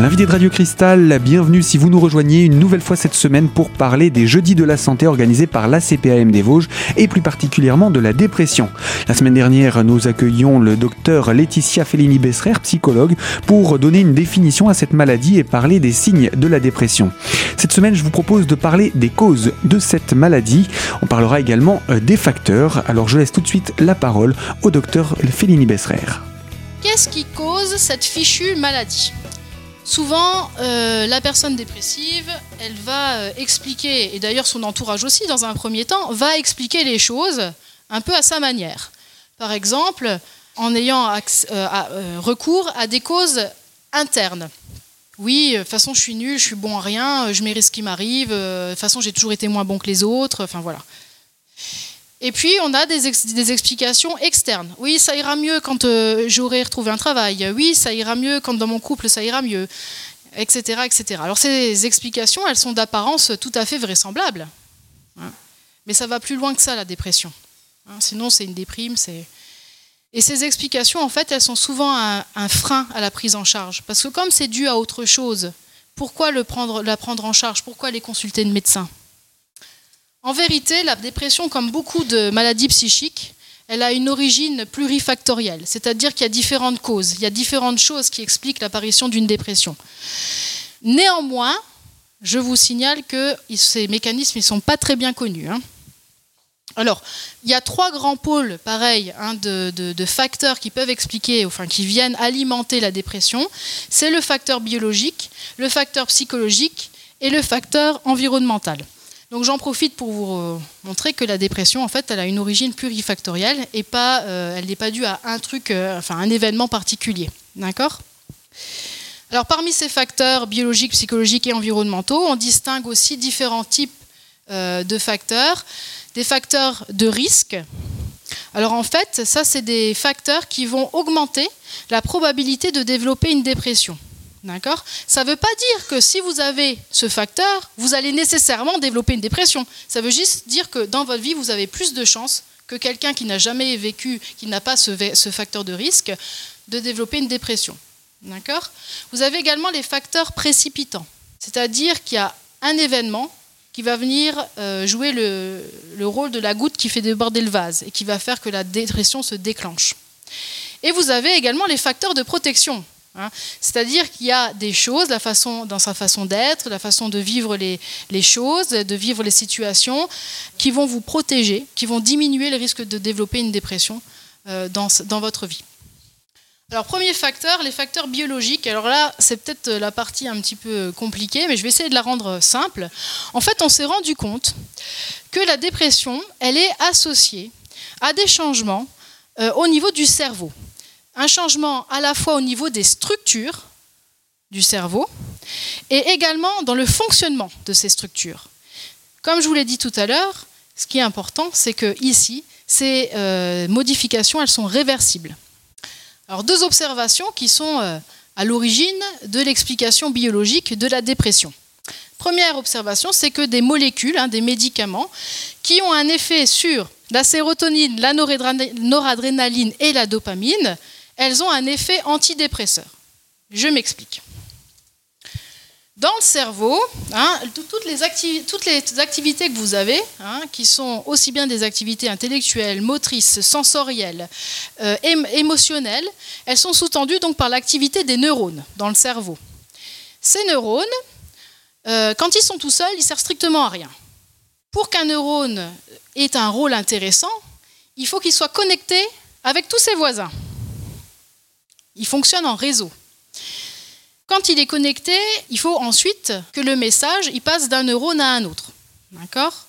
L'invité de Radio Cristal, bienvenue si vous nous rejoignez une nouvelle fois cette semaine pour parler des Jeudis de la Santé organisés par l'ACPAM des Vosges et plus particulièrement de la dépression. La semaine dernière, nous accueillions le docteur Laetitia Fellini-Besserer, psychologue, pour donner une définition à cette maladie et parler des signes de la dépression. Cette semaine, je vous propose de parler des causes de cette maladie. On parlera également euh, des facteurs. Alors je laisse tout de suite la parole au docteur Fellini-Besserer. Qu'est-ce qui cause cette fichue maladie? Souvent, euh, la personne dépressive, elle va euh, expliquer, et d'ailleurs son entourage aussi dans un premier temps, va expliquer les choses un peu à sa manière. Par exemple, en ayant euh, recours à des causes internes. Oui, de toute façon, je suis nul, je suis bon à rien, je mérite ce qui m'arrive, de toute façon, j'ai toujours été moins bon que les autres, enfin voilà. Et puis, on a des, explications externes. Oui, ça ira mieux quand euh, j'aurai retrouvé un travail. Oui, ça ira mieux quand dans mon couple, ça ira mieux. Etc. etc. Alors, ces explications, elles sont d'apparence tout à fait vraisemblables. Hein. Mais ça va plus loin que ça, la dépression. Hein. Sinon, c'est une déprime. Et ces explications, en fait, elles sont souvent un, frein à la prise en charge. Parce que comme c'est dû à autre chose, pourquoi le prendre, la prendre en charge? Pourquoi aller consulter le médecin? En vérité, la dépression, comme beaucoup de maladies psychiques, elle a une origine plurifactorielle, c'est-à-dire qu'il y a différentes causes, il y a différentes choses qui expliquent l'apparition d'une dépression. Néanmoins, je vous signale que ces mécanismes ne sont pas très bien connus. Hein. Alors, il y a trois grands pôles, pareil, hein, de, de, facteurs qui peuvent expliquer, enfin qui viennent alimenter la dépression. C'est le facteur biologique, le facteur psychologique et le facteur environnemental. Donc j'en profite pour vous euh, montrer que la dépression, en fait, elle a une origine plurifactorielle et euh, elle n'est pas due à un truc, euh, enfin un événement particulier. D'accord? Alors parmi ces facteurs biologiques, psychologiques et environnementaux, on distingue aussi différents types de facteurs. Des facteurs de risque. Alors en fait, ça c'est des facteurs qui vont augmenter la probabilité de développer une dépression. D'accord? Ça ne veut pas dire que si vous avez ce facteur, vous allez nécessairement développer une dépression. Ça veut juste dire que dans votre vie, vous avez plus de chances que quelqu'un qui n'a jamais vécu, qui n'a pas ce, facteur de risque, de développer une dépression. D'accord? Vous avez également les facteurs précipitants. C'est-à-dire qu'il y a un événement qui va venir euh, jouer le, le rôle de la goutte qui fait déborder le vase et qui va faire que la dépression se déclenche. Et vous avez également les facteurs de protection. Hein. C'est-à-dire qu'il y a des choses, la façon, dans sa façon d'être, la façon de vivre les, choses, de vivre les situations, qui vont vous protéger, qui vont diminuer le risque de développer une dépression euh, dans, dans, votre vie. Alors, premier facteur, les facteurs biologiques. Alors là, c'est peut-être la partie un petit peu compliquée, mais je vais essayer de la rendre simple. En fait, on s'est rendu compte que la dépression, elle est associée à des changements euh, au niveau du cerveau un changement à la fois au niveau des structures du cerveau et également dans le fonctionnement de ces structures. Comme je vous l'ai dit tout à l'heure, ce qui est important, c'est que ici, ces euh, modifications, elles sont réversibles. Alors deux observations qui sont euh, à l'origine de l'explication biologique de la dépression. Première observation, c'est que des molécules, hein, des médicaments, qui ont un effet sur la sérotonine, la noradrénaline et la dopamine, elles ont un effet antidépresseur. Je m'explique. Dans le cerveau, hein, toutes, les activités que vous avez, hein, qui sont aussi bien des activités intellectuelles, motrices, sensorielles, euh, émotionnelles, elles sont sous-tendues par l'activité des neurones dans le cerveau. Ces neurones, euh, quand ils sont tout seuls, ils servent strictement à rien. Pour qu'un neurone ait un rôle intéressant, il faut qu'il soit connecté avec tous ses voisins. Il fonctionne en réseau. Quand il est connecté, il faut ensuite que le message il passe d'un neurone à un autre. D'accord?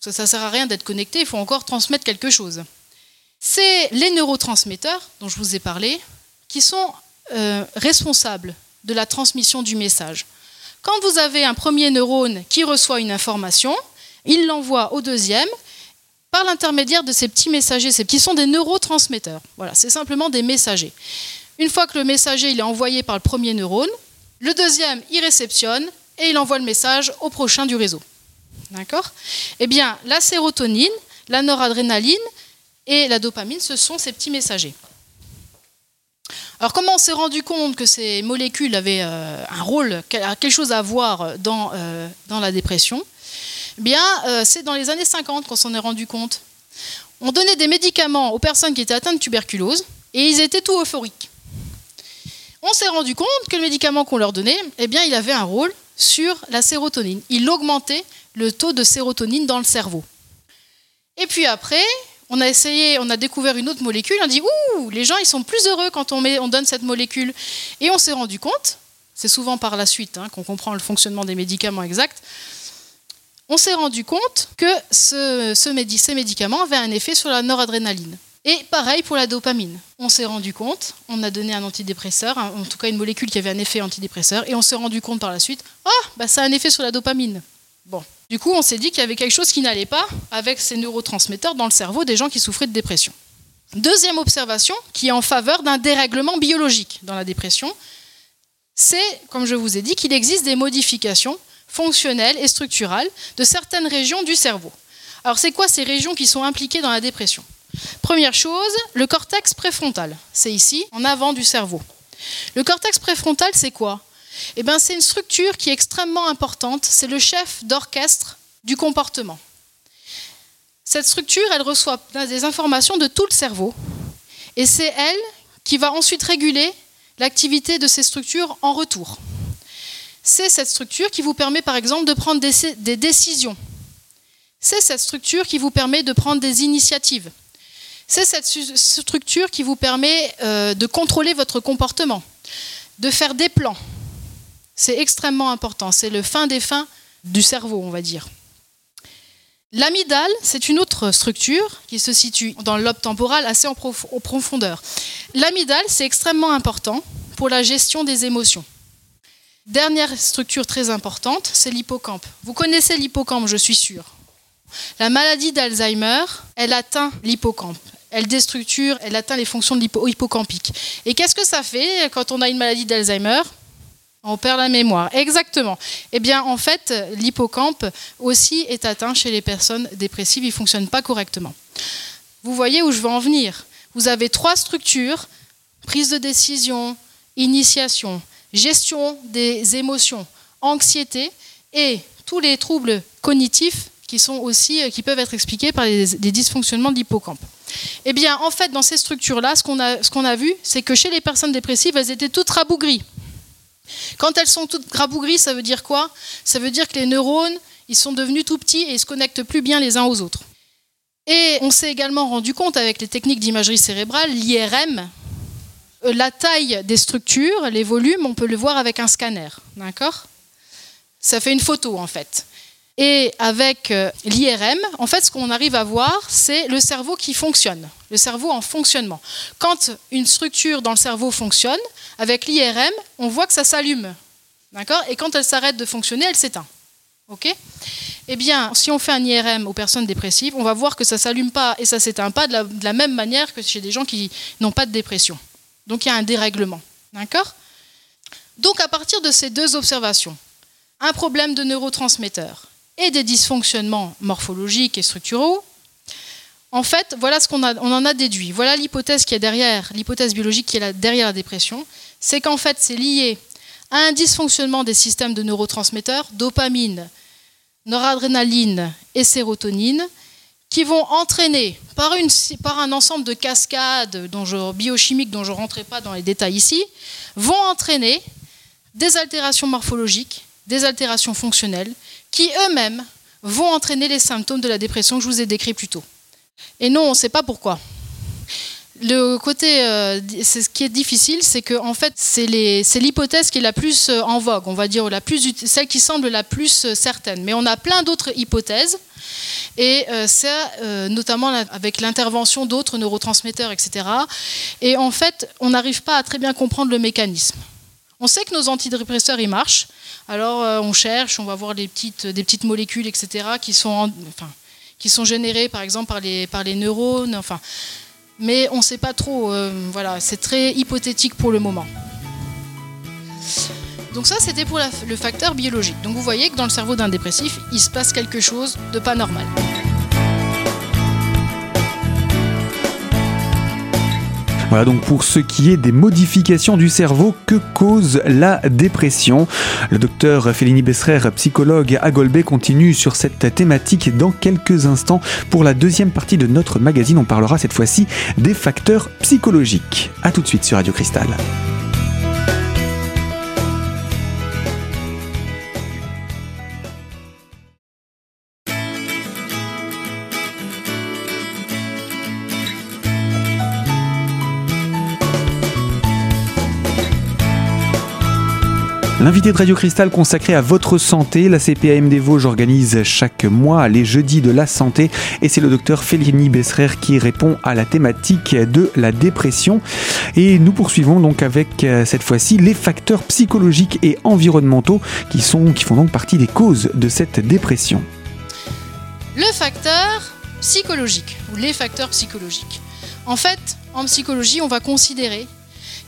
Ça ne sert à rien d'être connecté, il faut encore transmettre quelque chose. C'est les neurotransmetteurs dont je vous ai parlé qui sont euh, responsables de la transmission du message. Quand vous avez un premier neurone qui reçoit une information, il l'envoie au deuxième par l'intermédiaire de ces petits messagers, qui sont des neurotransmetteurs. Voilà, c'est simplement des messagers. Une fois que le messager il est envoyé par le premier neurone, le deuxième il réceptionne et il envoie le message au prochain du réseau. D'accord? Eh bien, la sérotonine, la noradrénaline et la dopamine, ce sont ces petits messagers. Alors comment on s'est rendu compte que ces molécules avaient euh, un rôle, quelque chose à voir dans, euh, dans la dépression? Eh Bien, euh, c'est dans les années 50 qu'on s'en est rendu compte. On donnait des médicaments aux personnes qui étaient atteintes de tuberculose et ils étaient tout euphoriques. On s'est rendu compte que le médicament qu'on leur donnait, eh bien, il avait un rôle sur la sérotonine. Il augmentait le taux de sérotonine dans le cerveau. Et puis après, on a essayé, on a découvert une autre molécule, on dit ouh, les gens ils sont plus heureux quand on, donne cette molécule. Et on s'est rendu compte, c'est souvent par la suite hein, qu'on comprend le fonctionnement des médicaments exacts, on s'est rendu compte que ce, ces médicaments avaient un effet sur la noradrénaline. Et pareil pour la dopamine. On s'est rendu compte, on a donné un antidépresseur, en tout cas une molécule qui avait un effet antidépresseur, et on s'est rendu compte par la suite, ah, bah ça a un effet sur la dopamine. Bon, du coup, on s'est dit qu'il y avait quelque chose qui n'allait pas avec ces neurotransmetteurs dans le cerveau des gens qui souffraient de dépression. Deuxième observation, qui est en faveur d'un dérèglement biologique dans la dépression, c'est, comme je vous ai dit, qu'il existe des modifications fonctionnelles et structurales de certaines régions du cerveau. Alors, c'est quoi ces régions qui sont impliquées dans la dépression? Première chose, le cortex préfrontal. C'est ici, en avant du cerveau. Le cortex préfrontal, c'est quoi? Eh ben, c'est une structure qui est extrêmement importante. C'est le chef d'orchestre du comportement. Cette structure, elle reçoit des informations de tout le cerveau. Et c'est elle qui va ensuite réguler l'activité de ces structures en retour. C'est cette structure qui vous permet par exemple de prendre des, décisions. C'est cette structure qui vous permet de prendre des initiatives. C'est cette structure qui vous permet euh, de contrôler votre comportement, de faire des plans, c'est extrêmement important. C'est le fin des fins du cerveau, on va dire. L'amygdale, c'est une autre structure qui se situe dans le lobe temporal assez en, profondeur. L'amygdale, c'est extrêmement important pour la gestion des émotions. Dernière structure très importante, c'est l'hippocampe. Vous connaissez l'hippocampe, je suis sûre. La maladie d'Alzheimer, elle atteint l'hippocampe. Elle déstructure, elle atteint les fonctions de hippocampiques. Et qu'est-ce que ça fait quand on a une maladie d'Alzheimer? On perd la mémoire, exactement. Eh bien, en fait, l'hippocampe aussi est atteint chez les personnes dépressives, il ne fonctionne pas correctement. Vous voyez où je veux en venir? Vous avez trois structures, prise de décision, initiation, gestion des émotions, anxiété et tous les troubles cognitifs qui, sont aussi, qui peuvent être expliqués par les, dysfonctionnements de l'hippocampe. Eh bien, en fait, dans ces structures-là, ce qu'on a, qu'on a vu, c'est que chez les personnes dépressives, elles étaient toutes rabougries. Quand elles sont toutes rabougries, ça veut dire quoi? Ça veut dire que les neurones, ils sont devenus tout petits et ils se connectent plus bien les uns aux autres. Et on s'est également rendu compte avec les techniques d'imagerie cérébrale, l'IRM, euh, la taille des structures, les volumes, on peut le voir avec un scanner. D'accord? Ça fait une photo en fait. Et avec euh, l'IRM, en fait, ce qu'on arrive à voir, c'est le cerveau qui fonctionne, le cerveau en fonctionnement. Quand une structure dans le cerveau fonctionne, avec l'IRM, on voit que ça s'allume. D'accord? Et quand elle s'arrête de fonctionner, elle s'éteint. OK? Eh bien, si on fait un IRM aux personnes dépressives, on va voir que ça ne s'allume pas et ça ne s'éteint pas de la, même manière que chez des gens qui n'ont pas de dépression. Donc il y a un dérèglement. D'accord? Donc à partir de ces deux observations, un problème de neurotransmetteurs et des dysfonctionnements morphologiques et structuraux, en fait, voilà ce qu'on on en a déduit. Voilà l'hypothèse qui est derrière, l'hypothèse biologique qui est derrière la dépression, c'est qu'en fait, c'est lié à un dysfonctionnement des systèmes de neurotransmetteurs, dopamine, noradrénaline et sérotonine, qui vont entraîner par un ensemble de cascades dont je, biochimiques dont je ne rentrerai pas dans les détails ici, vont entraîner des altérations morphologiques, des altérations fonctionnelles, qui eux-mêmes vont entraîner les symptômes de la dépression que je vous ai décrits plus tôt. Et non, on ne sait pas pourquoi. Le côté, euh, ce qui est difficile, c'est que en fait, c'est l'hypothèse qui est la plus euh, en vogue, on va dire, la plus, celle qui semble la plus euh, certaine. Mais on a plein d'autres hypothèses, et notamment avec l'intervention d'autres neurotransmetteurs, etc. Et en fait, on n'arrive pas à très bien comprendre le mécanisme. On sait que nos antidépresseurs, ils marchent. Alors, on cherche, on va voir des petites, molécules, etc., qui sont, générés par exemple par les, par les neurones. Enfin, mais on ne sait pas trop. Euh, voilà, c'est très hypothétique pour le moment. Donc ça, c'était pour le facteur biologique. Donc vous voyez que dans le cerveau d'un dépressif, il se passe quelque chose de pas normal. Voilà donc pour ce qui est des modifications du cerveau, que cause la dépression? Le docteur Félini Besserer, psychologue à Golbet, continue sur cette thématique dans quelques instants. Pour la deuxième partie de notre magazine, on parlera cette fois-ci des facteurs psychologiques. A tout de suite sur Radio Cristal. L'invité de Radio Cristal consacré à votre santé, la CPAM des Vosges organise chaque mois les jeudis de la santé et c'est le docteur Félini Besserer qui répond à la thématique de la dépression. Et nous poursuivons donc avec euh, cette fois-ci les facteurs psychologiques et environnementaux qui, sont, qui font donc partie des causes de cette dépression. Le facteur psychologique ou les facteurs psychologiques. En fait, en psychologie, on va considérer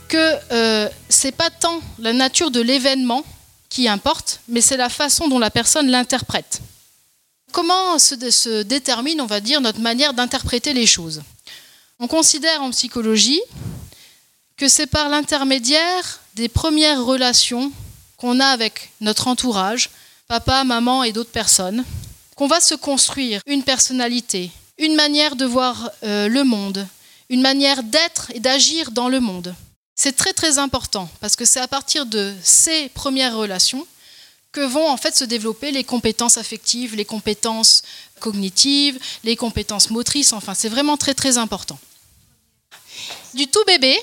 que euh, c'est pas tant la nature de l'événement qui importe, mais c'est la façon dont la personne l'interprète. Comment se, détermine, on va dire, notre manière d'interpréter les choses? On considère en psychologie que c'est par l'intermédiaire des premières relations qu'on a avec notre entourage, papa, maman et d'autres personnes, qu'on va se construire une personnalité, une manière de voir euh, le monde, une manière d'être et d'agir dans le monde. C'est très très important parce que c'est à partir de ces premières relations que vont en fait se développer les compétences affectives, les compétences cognitives, les compétences motrices, enfin c'est vraiment très très important. Du tout bébé,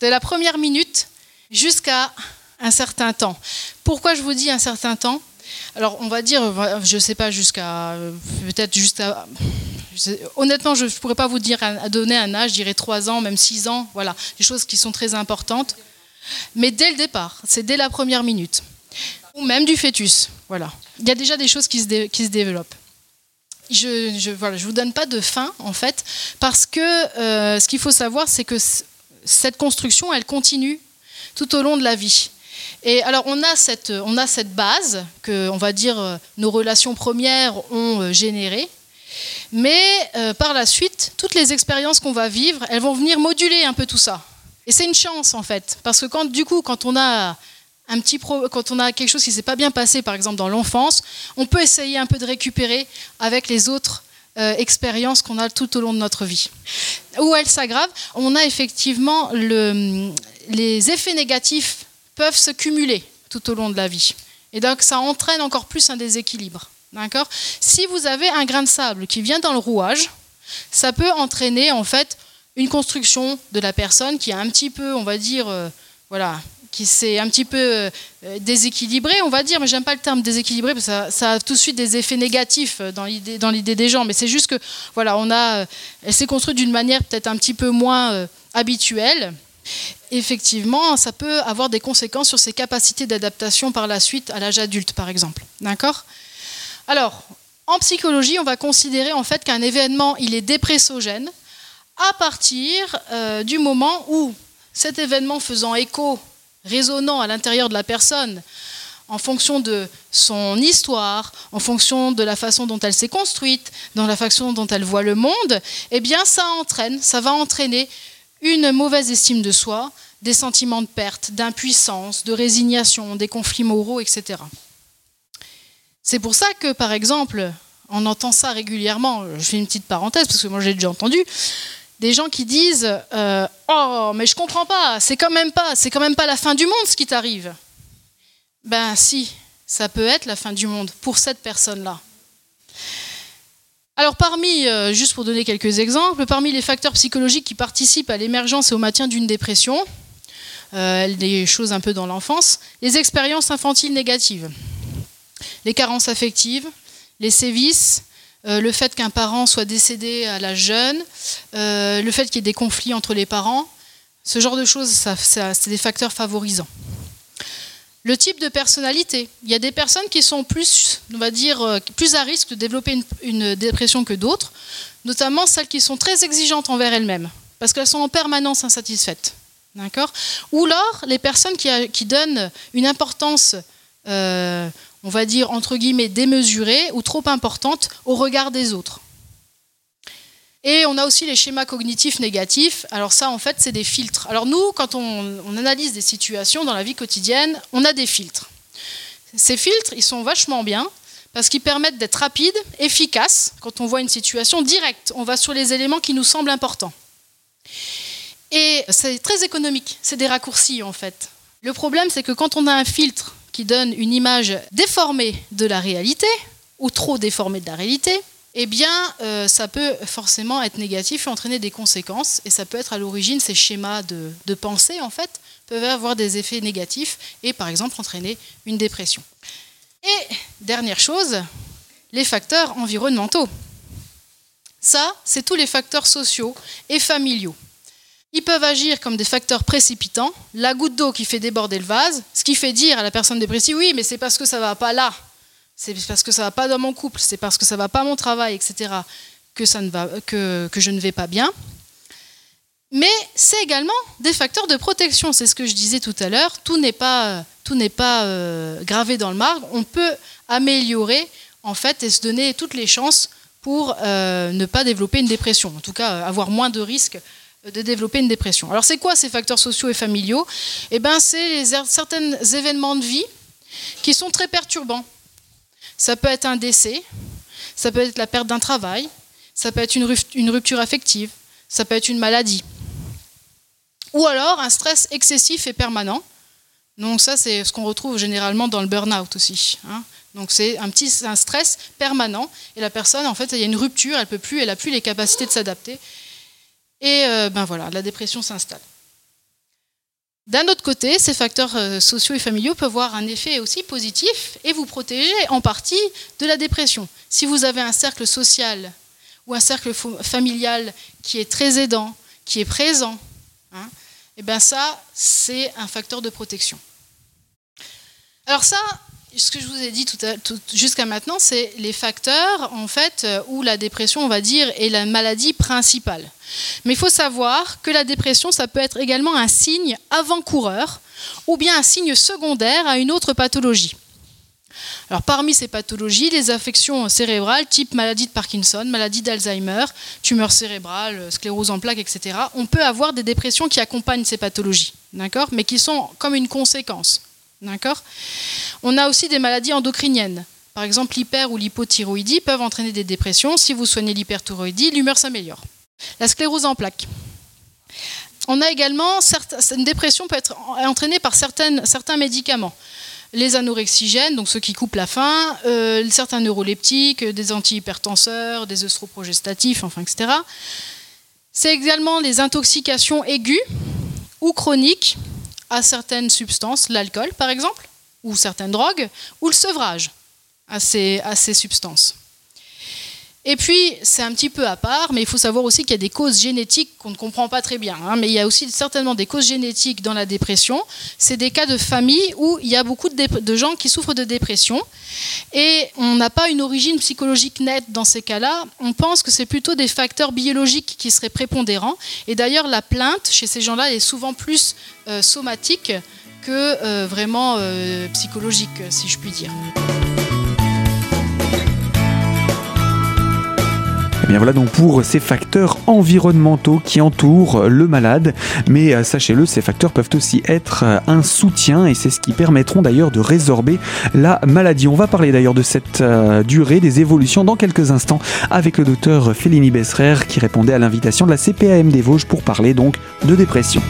de la première minute jusqu'à un certain temps. Pourquoi je vous dis un certain temps? Alors on va dire, je ne sais pas, jusqu'à peut-être jusqu'à honnêtement, je ne pourrais pas vous dire à donner un âge, je dirais 3 ans, même 6 ans, voilà, des choses qui sont très importantes. Mais dès le départ, c'est dès la première minute, ou même du fœtus, voilà. Il y a déjà des choses qui se, qui se développent. Je ne voilà, je vous donne pas de fin, en fait, parce que euh, ce qu'il faut savoir, c'est que cette construction, elle continue tout au long de la vie. Et alors, on a cette, on a cette base que, on va dire, euh, nos relations premières ont euh, générée. Mais euh, par la suite, toutes les expériences qu'on va vivre, elles vont venir moduler un peu tout ça. Et c'est une chance en fait, parce que quand du coup, quand on a un petit quand on a quelque chose qui s'est pas bien passé, par exemple dans l'enfance, on peut essayer un peu de récupérer avec les autres euh, expériences qu'on a tout au long de notre vie. Où elles s'aggravent, on a effectivement le, les effets négatifs peuvent se cumuler tout au long de la vie. Et donc ça entraîne encore plus un déséquilibre. D'accord? Si vous avez un grain de sable qui vient dans le rouage, ça peut entraîner en fait une construction de la personne qui est un petit peu, on va dire, euh, voilà, qui s'est un petit peu euh, déséquilibré, on va dire, mais j'aime pas le terme déséquilibré parce que ça, a tout de suite des effets négatifs dans l'idée, dans l'idée des gens. Mais c'est juste que, voilà, on a, euh, elle s'est construite d'une manière peut-être un petit peu moins habituelle. Effectivement, ça peut avoir des conséquences sur ses capacités d'adaptation par la suite à l'âge adulte, par exemple. D'accord? Alors, en psychologie, on va considérer en fait qu'un événement, il est dépressogène à partir euh, du moment où cet événement faisant écho, résonnant à l'intérieur de la personne, en fonction de son histoire, en fonction de la façon dont elle s'est construite, dans la façon dont elle voit le monde, eh bien ça entraîne, ça va entraîner une mauvaise estime de soi, des sentiments de perte, d'impuissance, de résignation, des conflits moraux, etc. C'est pour ça que, par exemple, on entend ça régulièrement, je fais une petite parenthèse parce que moi j'ai déjà entendu, des gens qui disent euh, Oh, mais je comprends pas, c'est quand même pas, c'est quand même pas la fin du monde ce qui t'arrive. Ben si, ça peut être la fin du monde pour cette personne-là. Alors parmi, euh, juste pour donner quelques exemples, parmi les facteurs psychologiques qui participent à l'émergence et au maintien d'une dépression, euh, des choses un peu dans l'enfance, les expériences infantiles négatives les carences affectives, les sévices, euh, le fait qu'un parent soit décédé à l'âge jeune, le fait qu'il y ait des conflits entre les parents, ce genre de choses, c'est des facteurs favorisants. Le type de personnalité. Il y a des personnes qui sont plus, on va dire, euh, plus à risque de développer une, dépression que d'autres, notamment celles qui sont très exigeantes envers elles-mêmes, parce qu'elles sont en permanence insatisfaites. Ou alors les personnes qui, qui, donnent une importance euh, on va dire, entre guillemets, démesurée ou trop importante au regard des autres. Et on a aussi les schémas cognitifs négatifs. Alors ça, en fait, c'est des filtres. Alors nous, quand on, analyse des situations dans la vie quotidienne, on a des filtres. Ces filtres, ils sont vachement bien parce qu'ils permettent d'être rapides, efficaces. Quand on voit une situation directe, on va sur les éléments qui nous semblent importants. Et c'est très économique, c'est des raccourcis en fait. Le problème, c'est que quand on a un filtre qui donne une image déformée de la réalité, ou trop déformée de la réalité, eh bien, euh, ça peut forcément être négatif et entraîner des conséquences. Et ça peut être à l'origine, ces schémas de, pensée, en fait, peuvent avoir des effets négatifs et, par exemple, entraîner une dépression. Et dernière chose, les facteurs environnementaux. Ça, c'est tous les facteurs sociaux et familiaux. Ils peuvent agir comme des facteurs précipitants, la goutte d'eau qui fait déborder le vase, ce qui fait dire à la personne dépressive, oui, mais c'est parce que ça ne va pas là, c'est parce que ça va pas dans mon couple, c'est parce que ça va pas mon travail, etc., que, je ne vais pas bien. Mais c'est également des facteurs de protection. C'est ce que je disais tout à l'heure. Tout n'est pas, euh, gravé dans le marbre. On peut améliorer en fait et se donner toutes les chances pour euh, ne pas développer une dépression. En tout cas, euh, avoir moins de risques de développer une dépression. Alors c'est quoi ces facteurs sociaux et familiaux? Eh ben c'est certains événements de vie qui sont très perturbants. Ça peut être un décès, ça peut être la perte d'un travail, ça peut être une rupture affective, ça peut être une maladie. Ou alors un stress excessif et permanent. Donc ça, c'est ce qu'on retrouve généralement dans le burn-out aussi. Hein. Donc c'est un petit stress permanent et la personne, en fait, il y a une rupture, elle peut plus, elle a plus les capacités de s'adapter. Et euh, ben voilà, la dépression s'installe. D'un autre côté, ces facteurs euh, sociaux et familiaux peuvent avoir un effet aussi positif et vous protéger en partie de la dépression. Si vous avez un cercle social ou un cercle familial qui est très aidant, qui est présent, et hein, eh bien ça, c'est un facteur de protection. Alors ça, ce que je vous ai dit jusqu'à maintenant, c'est les facteurs en fait euh, où la dépression, on va dire, est la maladie principale. Mais il faut savoir que la dépression, ça peut être également un signe avant-coureur ou bien un signe secondaire à une autre pathologie. Alors parmi ces pathologies, les affections cérébrales type maladie de Parkinson, maladie d'Alzheimer, tumeur cérébrale, sclérose en plaques, etc. On peut avoir des dépressions qui accompagnent ces pathologies, d'accord, mais qui sont comme une conséquence. D'accord On a aussi des maladies endocriniennes. Par exemple, l'hyper ou l'hypothyroïdie peuvent entraîner des dépressions. Si vous soignez l'hyperthyroïdie, l'humeur s'améliore. La sclérose en plaques. On a également une dépression peut être entraînée par certains médicaments. Les anorexigènes, donc ceux qui coupent la faim, euh, certains neuroleptiques, des antihypertenseurs, des œstroprogestatifs, enfin, etc. C'est également les intoxications aiguës ou chroniques à certaines substances, l'alcool par exemple, ou certaines drogues, ou le sevrage à ces, substances. Et puis, c'est un petit peu à part, mais il faut savoir aussi qu'il y a des causes génétiques qu'on ne comprend pas très bien. Hein, mais il y a aussi certainement des causes génétiques dans la dépression. C'est des cas de famille où il y a beaucoup de, gens qui souffrent de dépression. Et on n'a pas une origine psychologique nette dans ces cas-là. On pense que c'est plutôt des facteurs biologiques qui seraient prépondérants. Et d'ailleurs, la plainte chez ces gens-là est souvent plus euh, somatique que euh, vraiment euh, psychologique, si je puis dire. Eh bien voilà donc pour ces facteurs environnementaux qui entourent le malade. Mais euh, sachez-le, ces facteurs peuvent aussi être euh, un soutien et c'est ce qui permettront d'ailleurs de résorber la maladie. On va parler d'ailleurs de cette euh, durée des évolutions dans quelques instants avec le docteur Félini Besserer qui répondait à l'invitation de la CPAM des Vosges pour parler donc de dépression.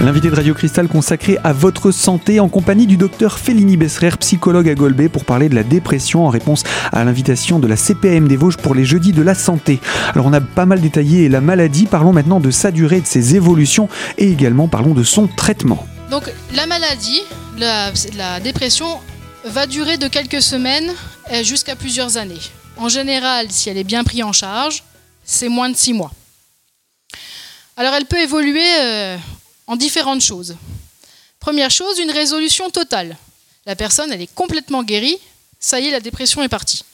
L'invité de Radio Cristal consacré à votre santé en compagnie du docteur Félini Besserer, psychologue à Golbet, pour parler de la dépression en réponse à l'invitation de la CPM des Vosges pour les jeudis de la santé. Alors on a pas mal détaillé la maladie, parlons maintenant de sa durée, de ses évolutions et également parlons de son traitement. Donc la maladie, la, dépression va durer de quelques semaines jusqu'à plusieurs années. En général, si elle est bien prise en charge, c'est moins de six mois. Alors elle peut évoluer euh, en différentes choses. Première chose, une résolution totale. La personne, elle est complètement guérie, ça y est, la dépression est partie.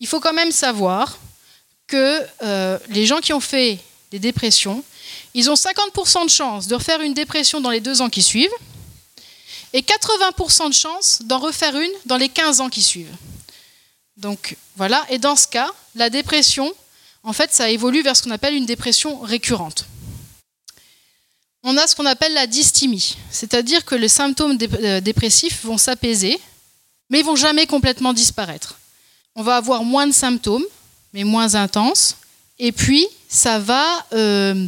Il faut quand même savoir que euh, les gens qui ont fait des dépressions, ils ont 50% de chance de refaire une dépression dans les deux ans qui suivent et 80% de chance d'en refaire une dans les 15 ans qui suivent. Donc voilà, et dans ce cas, la dépression, en fait, ça évolue vers ce qu'on appelle une dépression récurrente. On a ce qu'on appelle la dysthymie, c'est-à-dire que les symptômes euh, dépressifs vont s'apaiser, mais ils vont jamais complètement disparaître. On va avoir moins de symptômes, mais moins intenses, et puis ça va, euh,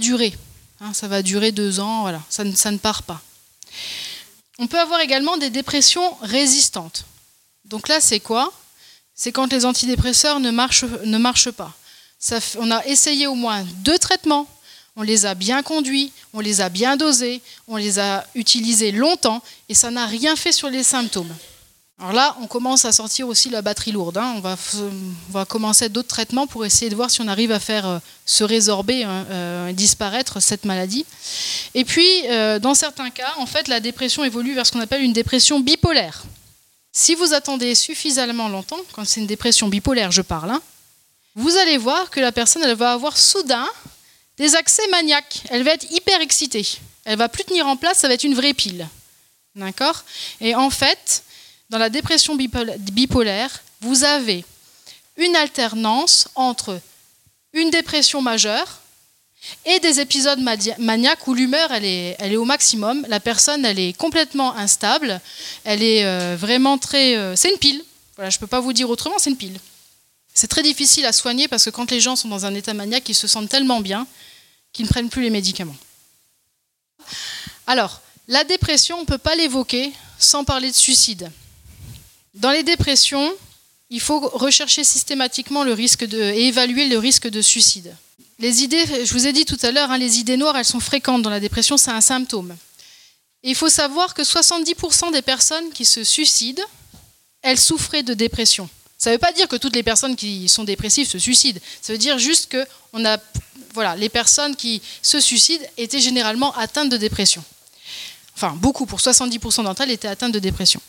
durer. Hein, ça va durer deux ans, ça ne part pas. On peut avoir également des dépressions résistantes. Donc là, c'est quoi? C'est quand les antidépresseurs ne marchent pas. on a essayé au moins deux traitements, on les a bien conduits, on les a bien dosés, on les a utilisés longtemps et ça n'a rien fait sur les symptômes. Alors là, on commence à sortir aussi la batterie lourde. Hein. On, va, commencer d'autres traitements pour essayer de voir si on arrive à faire euh, se résorber, hein, euh, disparaître cette maladie. Et puis, euh, dans certains cas, en fait, la dépression évolue vers ce qu'on appelle une dépression bipolaire. Si vous attendez suffisamment longtemps, quand c'est une dépression bipolaire, je parle, hein, vous allez voir que la personne, va avoir soudain des accès maniaques. Elle va être hyper excitée. Elle va plus tenir en place, ça va être une vraie pile. D'accord? Et en fait, dans la dépression bipolaire, vous avez une alternance entre une dépression majeure et des épisodes maniaques où l'humeur elle est, au maximum, la personne elle est complètement instable, elle est euh, vraiment très... Euh, c'est une pile, voilà, je ne peux pas vous dire autrement, c'est une pile. C'est très difficile à soigner parce que quand les gens sont dans un état maniaque, ils se sentent tellement bien qu'ils ne prennent plus les médicaments. Alors, la dépression, on ne peut pas l'évoquer sans parler de suicide. Dans les dépressions, il faut rechercher systématiquement le risque de, et évaluer le risque de suicide. Les idées, je vous ai dit tout à l'heure, hein, les idées noires, elles sont fréquentes dans la dépression, c'est un symptôme. il faut savoir que 70% des personnes qui se suicident, elles souffraient de dépression. Ça ne veut pas dire que toutes les personnes qui sont dépressives se suicident. Ça veut dire juste que on a, voilà, les personnes qui se suicident étaient généralement atteintes de dépression. Enfin, beaucoup, pour 70% d'entre elles étaient atteintes de dépression.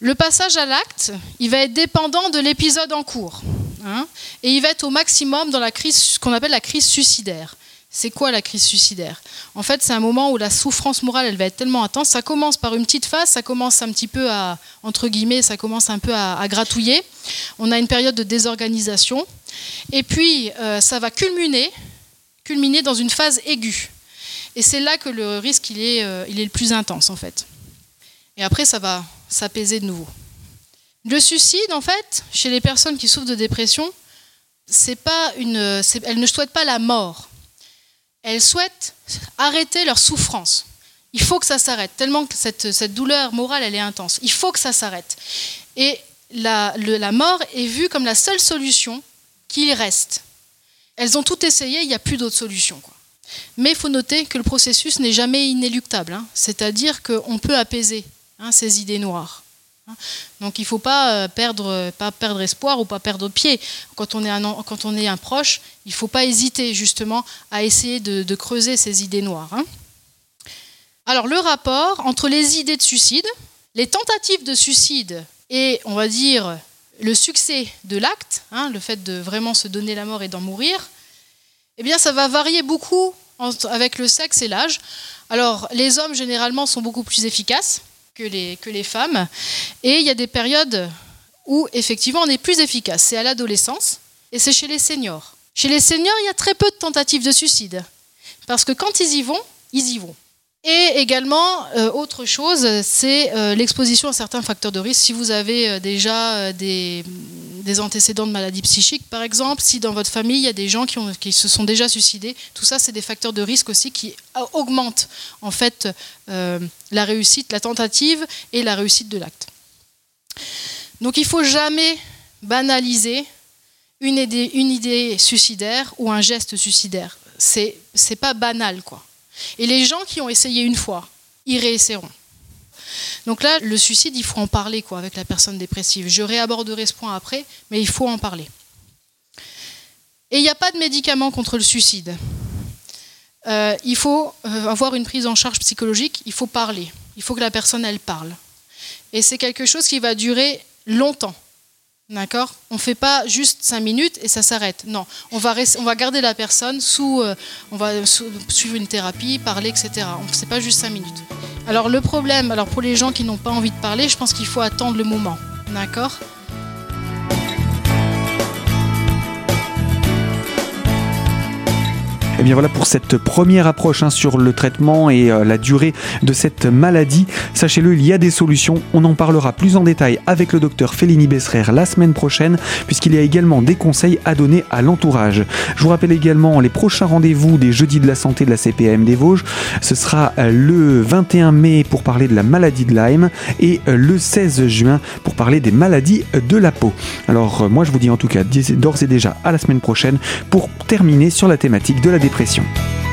Le passage à l'acte, il va être dépendant de l'épisode en cours. Hein, et il va être au maximum dans la crise, ce qu'on appelle la crise suicidaire. C'est quoi la crise suicidaire? En fait, c'est un moment où la souffrance morale, elle va être tellement intense. Ça commence par une petite phase, ça commence un petit peu à, entre ça commence un peu à, gratouiller. On a une période de désorganisation. Et puis, euh, ça va culminer, culminer dans une phase aiguë. Et c'est là que le risque, il est, euh, il est le plus intense, en fait. Et après, ça va s'apaiser de nouveau. Le suicide, en fait, chez les personnes qui souffrent de dépression, c'est pas une, elles ne souhaitent pas la mort. Elles souhaitent arrêter leur souffrance. Il faut que ça s'arrête, tellement que cette, cette, douleur morale, elle est intense. Il faut que ça s'arrête. Et la, la, mort est vue comme la seule solution qu'il reste. Elles ont tout essayé, il n'y a plus d'autre solution. Mais il faut noter que le processus n'est jamais inéluctable. Hein. C'est-à-dire qu'on peut apaiser Hein, ces idées noires. Hein. Donc il ne faut pas euh, perdre, pas perdre espoir ou pas perdre pied. Quand on est un, proche, il ne faut pas hésiter justement à essayer de, creuser ces idées noires. Alors le rapport entre les idées de suicide, les tentatives de suicide et, on va dire, le succès de l'acte, le fait de vraiment se donner la mort et d'en mourir, eh bien ça va varier beaucoup avec le sexe et l'âge. Alors les hommes généralement sont beaucoup plus efficaces que les, que les femmes. Et il y a des périodes où effectivement on est plus efficace. C'est à l'adolescence et c'est chez les seniors. Chez les seniors, il y a très peu de tentatives de suicide. Parce que quand ils y vont, ils y vont. Et également, euh, autre chose, c'est euh, l'exposition à certains facteurs de risque. Si vous avez euh, déjà des, antécédents de maladies psychiques, par exemple, si dans votre famille, il y a des gens qui, se sont déjà suicidés, tout ça, c'est des facteurs de risque aussi qui augmentent en fait la réussite, la tentative et la réussite de l'acte. Donc il ne faut jamais banaliser une idée, suicidaire ou un geste suicidaire. C'est pas banal, quoi. Et les gens qui ont essayé une fois, ils réessaieront. Donc là, le suicide, il faut en parler quoi, avec la personne dépressive. Je réaborderai ce point après, mais il faut en parler. Et il n'y a pas de médicament contre le suicide. Euh, il faut euh, avoir une prise en charge psychologique, il faut parler. Il faut que la personne, elle parle. Et c'est quelque chose qui va durer longtemps. D'accord? On fait pas juste 5 minutes et ça s'arrête. Non, on va, on va garder la personne sous, euh, on va suivre une thérapie, parler, etc. C'est pas juste 5 minutes. Alors le problème, alors pour les gens qui n'ont pas envie de parler, je pense qu'il faut attendre le moment. D'accord? Bien voilà pour cette première approche hein, sur le traitement et euh, la durée de cette maladie. Sachez-le, il y a des solutions. On en parlera plus en détail avec le docteur Fellini Besserer la semaine prochaine, puisqu'il y a également des conseils à donner à l'entourage. Je vous rappelle également les prochains rendez-vous des jeudis de la santé de la CPAM des Vosges. Ce sera euh, le 21 mai pour parler de la maladie de Lyme et euh, le 16 juin pour parler des maladies de la peau. Alors moi je vous dis en tout cas d'ores et déjà à la semaine prochaine pour terminer sur la thématique de la dépression expression.